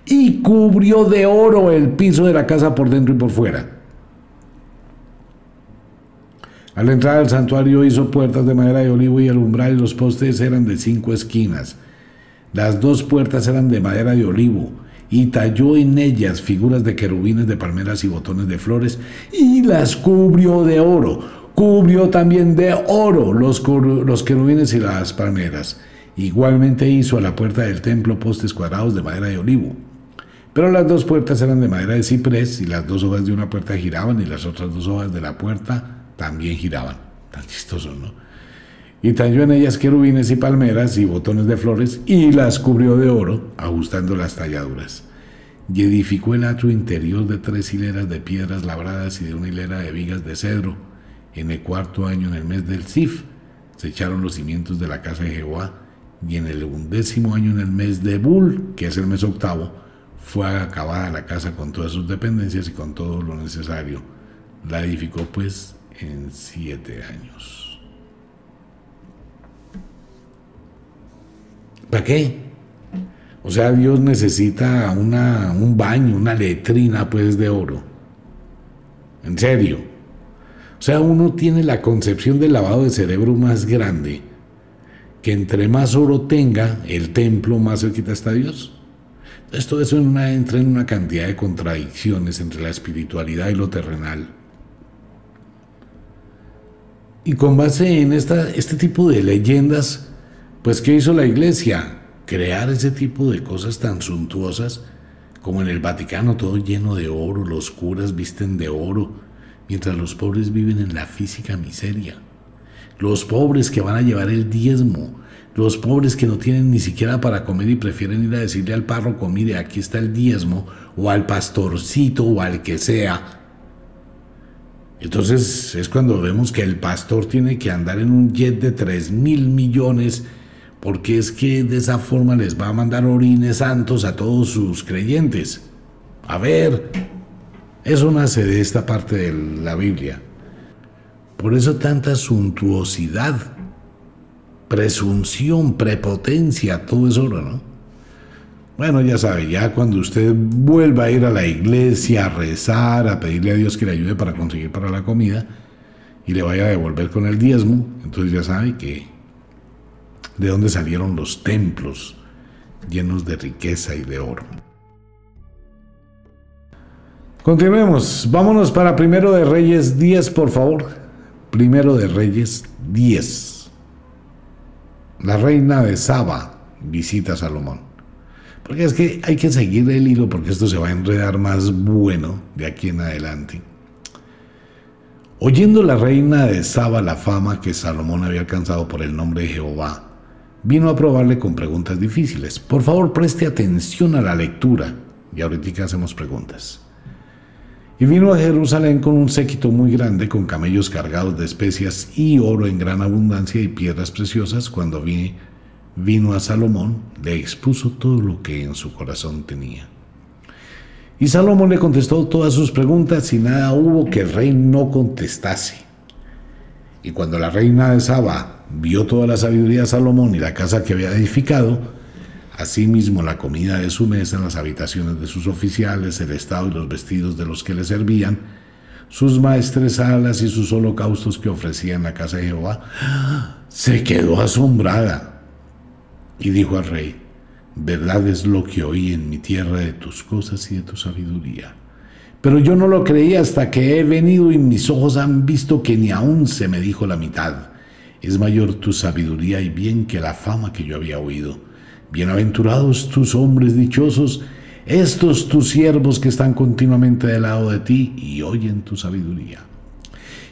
y cubrió de oro el piso de la casa por dentro y por fuera. Al entrar al santuario hizo puertas de madera de olivo y el umbral y los postes eran de cinco esquinas. Las dos puertas eran de madera de olivo y talló en ellas figuras de querubines, de palmeras y botones de flores y las cubrió de oro. Cubrió también de oro los, los querubines y las palmeras. Igualmente hizo a la puerta del templo postes cuadrados de madera de olivo. Pero las dos puertas eran de madera de ciprés y las dos hojas de una puerta giraban y las otras dos hojas de la puerta también giraban. Tan chistoso, ¿no? Y talló en ellas querubines y palmeras y botones de flores y las cubrió de oro, ajustando las talladuras. Y edificó el atrio interior de tres hileras de piedras labradas y de una hilera de vigas de cedro. En el cuarto año, en el mes del Sif, se echaron los cimientos de la casa de Jehová. Y en el undécimo año, en el mes de Bul, que es el mes octavo, fue acabada la casa con todas sus dependencias y con todo lo necesario. La edificó pues en siete años. ¿Para qué? O sea, Dios necesita una, un baño, una letrina pues de oro. En serio. O sea, uno tiene la concepción del lavado de cerebro más grande, que entre más oro tenga el templo, más cerquita está Dios. Esto eso entra en una cantidad de contradicciones entre la espiritualidad y lo terrenal. Y con base en esta, este tipo de leyendas, pues ¿qué hizo la iglesia? Crear ese tipo de cosas tan suntuosas como en el Vaticano, todo lleno de oro, los curas visten de oro, mientras los pobres viven en la física miseria. Los pobres que van a llevar el diezmo, los pobres que no tienen ni siquiera para comer y prefieren ir a decirle al párroco, mire, aquí está el diezmo, o al pastorcito, o al que sea, entonces es cuando vemos que el pastor tiene que andar en un jet de 3 mil millones porque es que de esa forma les va a mandar orines santos a todos sus creyentes. A ver, eso nace de esta parte de la Biblia. Por eso tanta suntuosidad, presunción, prepotencia, todo es oro, ¿no? Bueno, ya sabe, ya cuando usted vuelva a ir a la iglesia, a rezar, a pedirle a Dios que le ayude para conseguir para la comida y le vaya a devolver con el diezmo, entonces ya sabe que de dónde salieron los templos llenos de riqueza y de oro. Continuemos, vámonos para Primero de Reyes 10, por favor. Primero de Reyes 10. La reina de Saba visita a Salomón. Porque es que hay que seguir el hilo porque esto se va a enredar más bueno de aquí en adelante. Oyendo la reina de Saba la fama que Salomón había alcanzado por el nombre de Jehová, vino a probarle con preguntas difíciles. Por favor, preste atención a la lectura. Y ahorita hacemos preguntas. Y vino a Jerusalén con un séquito muy grande, con camellos cargados de especias y oro en gran abundancia y piedras preciosas, cuando vi vino a Salomón, le expuso todo lo que en su corazón tenía. Y Salomón le contestó todas sus preguntas y nada hubo que el rey no contestase. Y cuando la reina de Saba vio toda la sabiduría de Salomón y la casa que había edificado, asimismo la comida de su mesa, las habitaciones de sus oficiales, el estado y los vestidos de los que le servían, sus maestresalas y sus holocaustos que ofrecía en la casa de Jehová, se quedó asombrada y dijo al rey, verdad es lo que oí en mi tierra de tus cosas y de tu sabiduría. Pero yo no lo creí hasta que he venido y mis ojos han visto que ni aún se me dijo la mitad. Es mayor tu sabiduría y bien que la fama que yo había oído. Bienaventurados tus hombres dichosos, estos tus siervos que están continuamente del lado de ti y oyen tu sabiduría.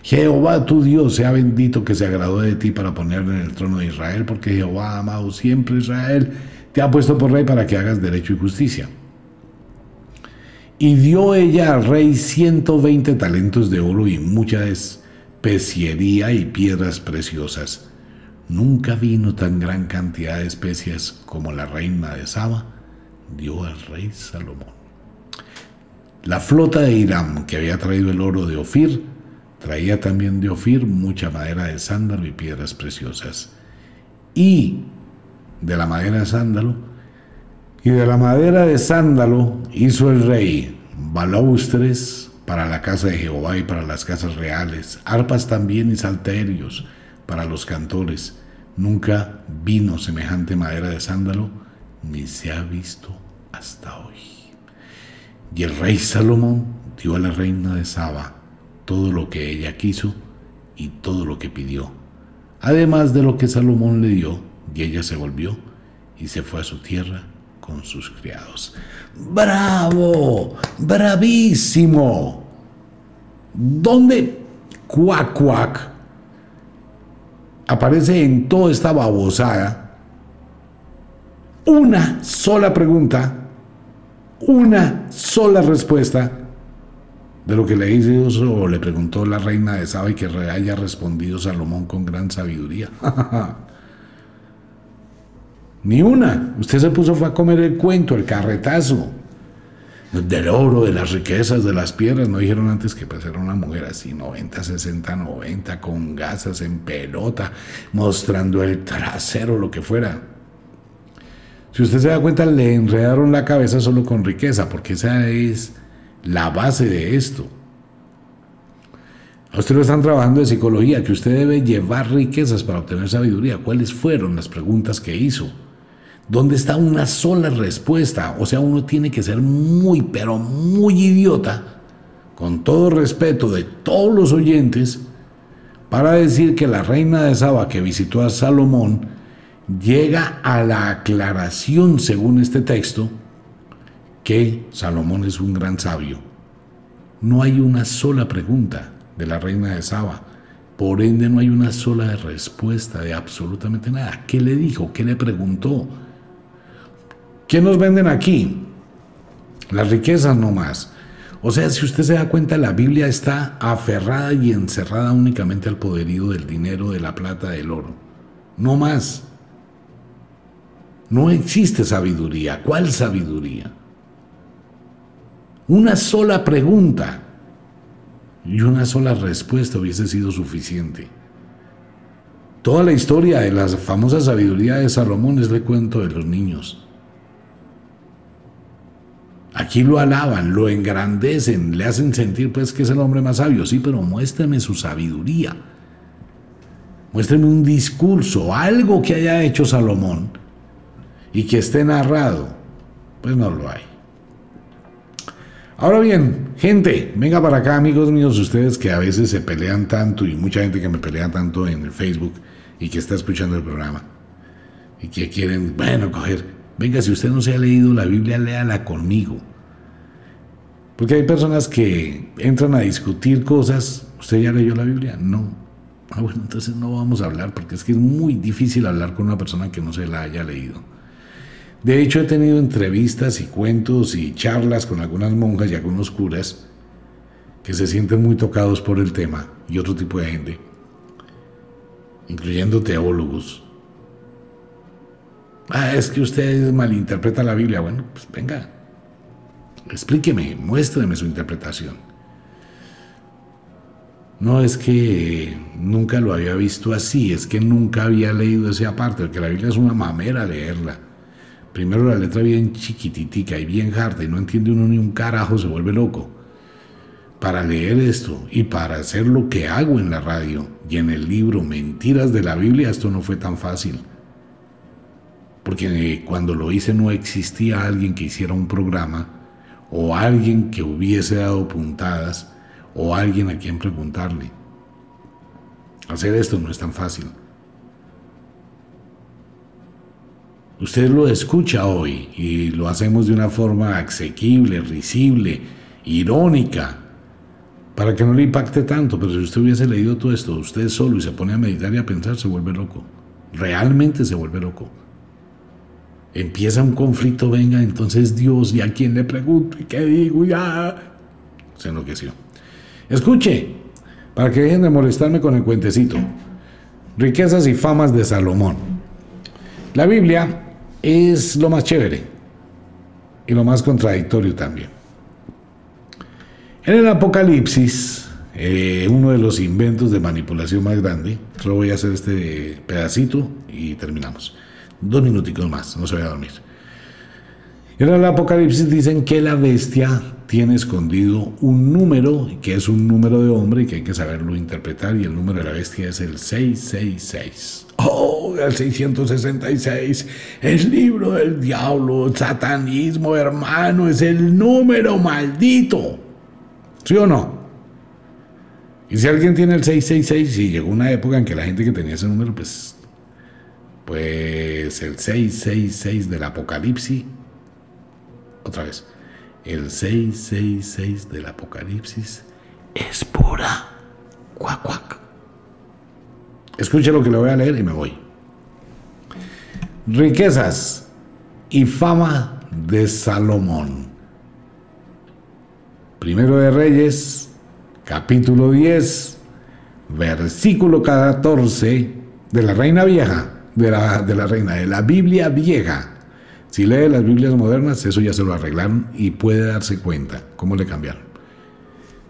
Jehová tu Dios sea bendito que se agradó de ti para ponerlo en el trono de Israel, porque Jehová ha amado siempre Israel, te ha puesto por rey para que hagas derecho y justicia. Y dio ella al rey 120 talentos de oro y mucha especiería y piedras preciosas. Nunca vino tan gran cantidad de especias como la reina de Saba dio al rey Salomón. La flota de Irán, que había traído el oro de Ofir, traía también de Ofir mucha madera de sándalo y piedras preciosas. Y de la madera de sándalo, y de la madera de sándalo hizo el rey balaustres para la casa de Jehová y para las casas reales, arpas también y salterios para los cantores. Nunca vino semejante madera de sándalo, ni se ha visto hasta hoy. Y el rey Salomón dio a la reina de Saba todo lo que ella quiso y todo lo que pidió, además de lo que Salomón le dio, y ella se volvió y se fue a su tierra con sus criados. ¡Bravo! ¡Bravísimo! ¿Dónde cuac cuac aparece en toda esta babosada una sola pregunta, una sola respuesta de lo que le hizo o le preguntó la reina de Saba y que haya respondido Salomón con gran sabiduría. Ni una. Usted se puso fue a comer el cuento, el carretazo. Del oro, de las riquezas, de las piedras. No dijeron antes que pues era una mujer así, 90, 60, 90, con gasas en pelota, mostrando el trasero, lo que fuera. Si usted se da cuenta, le enredaron la cabeza solo con riqueza, porque esa es la base de esto. A usted lo están trabajando de psicología, que usted debe llevar riquezas para obtener sabiduría. ¿Cuáles fueron las preguntas que hizo? ¿Dónde está una sola respuesta? O sea, uno tiene que ser muy, pero muy idiota, con todo respeto de todos los oyentes, para decir que la reina de Saba que visitó a Salomón llega a la aclaración, según este texto, que Salomón es un gran sabio. No hay una sola pregunta de la reina de Saba. Por ende, no hay una sola respuesta de absolutamente nada. ¿Qué le dijo? ¿Qué le preguntó? ¿Qué nos venden aquí? Las riquezas no más. O sea, si usted se da cuenta, la Biblia está aferrada y encerrada únicamente al poderío del dinero, de la plata, del oro. No más. No existe sabiduría. ¿Cuál sabiduría? Una sola pregunta y una sola respuesta hubiese sido suficiente. Toda la historia de la famosa sabiduría de Salomón es el cuento de los niños. Aquí lo alaban, lo engrandecen, le hacen sentir pues que es el hombre más sabio. Sí, pero muéstrame su sabiduría. Muéstrame un discurso, algo que haya hecho Salomón y que esté narrado, pues no lo hay. Ahora bien, gente, venga para acá, amigos míos, ustedes que a veces se pelean tanto y mucha gente que me pelea tanto en el Facebook y que está escuchando el programa y que quieren, bueno, coger, venga, si usted no se ha leído la Biblia, léala conmigo. Porque hay personas que entran a discutir cosas, ¿usted ya leyó la Biblia? No. Ah, bueno, entonces no vamos a hablar porque es que es muy difícil hablar con una persona que no se la haya leído. De hecho, he tenido entrevistas y cuentos y charlas con algunas monjas y algunos curas que se sienten muy tocados por el tema y otro tipo de gente, incluyendo teólogos. Ah, es que usted malinterpreta la Biblia. Bueno, pues venga, explíqueme, muéstreme su interpretación. No es que nunca lo había visto así, es que nunca había leído esa parte, porque la Biblia es una mamera leerla. Primero la letra bien chiquititica y bien harta y no entiende uno ni un carajo, se vuelve loco. Para leer esto y para hacer lo que hago en la radio y en el libro Mentiras de la Biblia, esto no fue tan fácil. Porque cuando lo hice no existía alguien que hiciera un programa o alguien que hubiese dado puntadas o alguien a quien preguntarle. Hacer esto no es tan fácil. Usted lo escucha hoy y lo hacemos de una forma asequible, risible, irónica, para que no le impacte tanto, pero si usted hubiese leído todo esto, usted solo y se pone a meditar y a pensar, se vuelve loco. Realmente se vuelve loco. Empieza un conflicto, venga, entonces Dios, ¿y a quién le pregunto? ¿Y qué digo? Ya. Se enloqueció. Escuche, para que dejen de molestarme con el cuentecito. Riquezas y famas de Salomón. La Biblia es lo más chévere y lo más contradictorio también. En el Apocalipsis, eh, uno de los inventos de manipulación más grande, solo voy a hacer este pedacito y terminamos. Dos minuticos más, no se vaya a dormir. En el Apocalipsis dicen que la bestia tiene escondido un número, que es un número de hombre y que hay que saberlo interpretar, y el número de la bestia es el 666. Oh, el 666, el libro del diablo, el satanismo, hermano, es el número maldito. ¿Sí o no? Y si alguien tiene el 666, y llegó una época en que la gente que tenía ese número, pues, pues el 666 del Apocalipsis, otra vez, el 666 del Apocalipsis es pura cuac. Escuche lo que le voy a leer y me voy. Riquezas y fama de Salomón. Primero de Reyes, capítulo 10, versículo 14 de la Reina Vieja, de la, de la Reina, de la Biblia Vieja. Si lee las Biblias modernas, eso ya se lo arreglaron y puede darse cuenta cómo le cambiaron.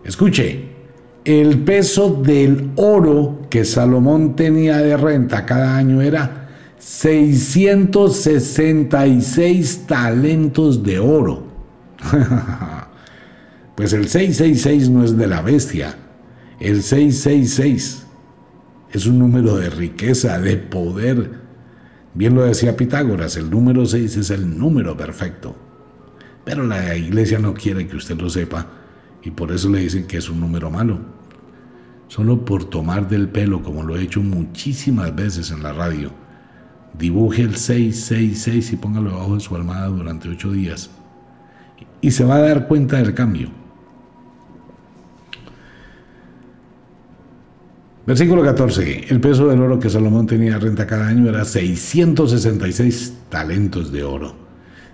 Escuche, el peso del oro que Salomón tenía de renta cada año era 666 talentos de oro. Pues el 666 no es de la bestia. El 666 es un número de riqueza, de poder. Bien lo decía Pitágoras, el número 6 es el número perfecto. Pero la iglesia no quiere que usted lo sepa y por eso le dicen que es un número malo. Solo por tomar del pelo, como lo he hecho muchísimas veces en la radio. Dibuje el 666 y póngalo debajo de su almohada durante ocho días. Y se va a dar cuenta del cambio. Versículo 14. El peso del oro que Salomón tenía renta cada año era 666 talentos de oro.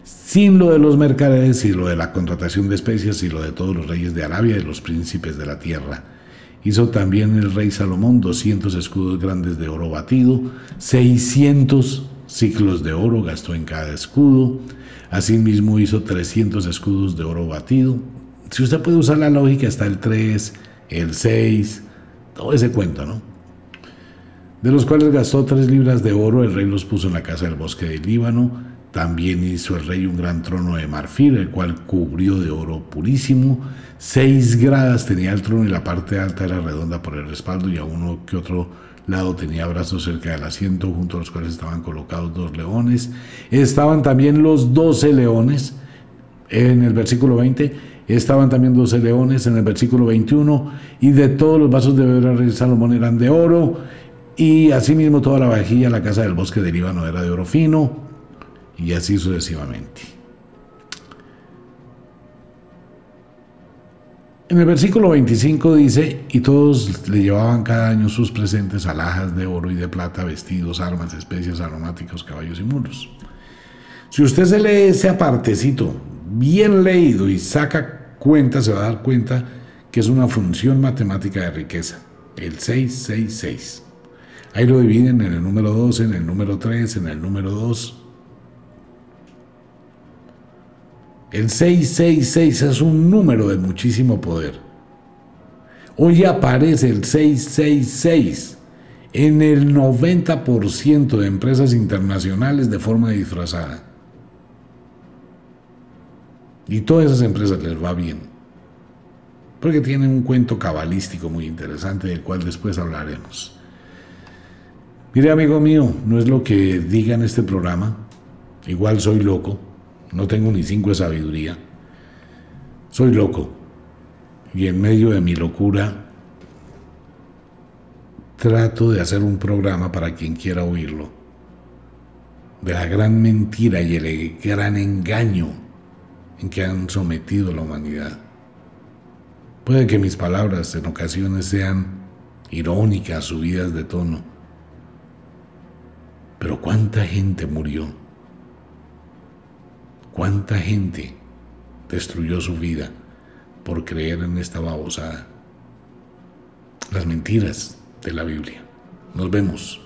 Sin lo de los mercaderes y lo de la contratación de especias y lo de todos los reyes de Arabia y los príncipes de la tierra. Hizo también el rey Salomón 200 escudos grandes de oro batido, 600 ciclos de oro gastó en cada escudo. Asimismo hizo 300 escudos de oro batido. Si usted puede usar la lógica, está el 3, el 6, todo ese cuento, ¿no? De los cuales gastó tres libras de oro, el rey los puso en la casa del bosque del Líbano. También hizo el rey un gran trono de marfil, el cual cubrió de oro purísimo. Seis gradas tenía el trono y la parte alta era redonda por el respaldo y a uno que otro lado tenía brazos cerca del asiento, junto a los cuales estaban colocados dos leones. Estaban también los doce leones en el versículo 20 estaban también 12 leones en el versículo 21, y de todos los vasos de beber rey Salomón eran de oro, y asimismo toda la vajilla, la casa del bosque del Líbano era de oro fino, y así sucesivamente. En el versículo 25 dice, y todos le llevaban cada año sus presentes alhajas de oro y de plata, vestidos, armas, especias, aromáticos, caballos y mulos. Si usted se lee ese apartecito bien leído y saca cuenta, se va a dar cuenta que es una función matemática de riqueza, el 666. Ahí lo dividen en el número 2, en el número 3, en el número 2. El 666 es un número de muchísimo poder. Hoy aparece el 666 en el 90% de empresas internacionales de forma disfrazada. Y todas esas empresas les va bien. Porque tienen un cuento cabalístico muy interesante del cual después hablaremos. Mire, amigo mío, no es lo que diga en este programa. Igual soy loco. No tengo ni cinco de sabiduría. Soy loco. Y en medio de mi locura trato de hacer un programa para quien quiera oírlo. De la gran mentira y el gran engaño en que han sometido a la humanidad. Puede que mis palabras en ocasiones sean irónicas, subidas de tono. Pero cuánta gente murió. Cuánta gente destruyó su vida por creer en esta babosada. Las mentiras de la Biblia. Nos vemos.